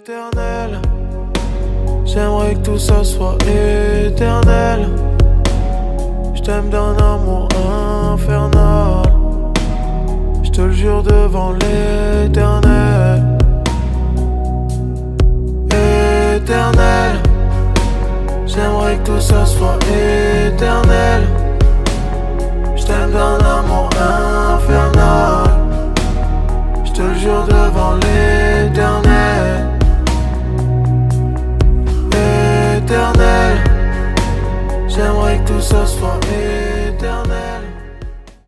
éternel. J'aimerais que tout ça soit éternel. Je t'aime d'un amour infernal. Je te le jure devant l'éternel. Éternel. J'aimerais que tout ça soit éternel. Je t'aime d'un amour infernal. Je te le jure devant J'aimerais que tout ça soit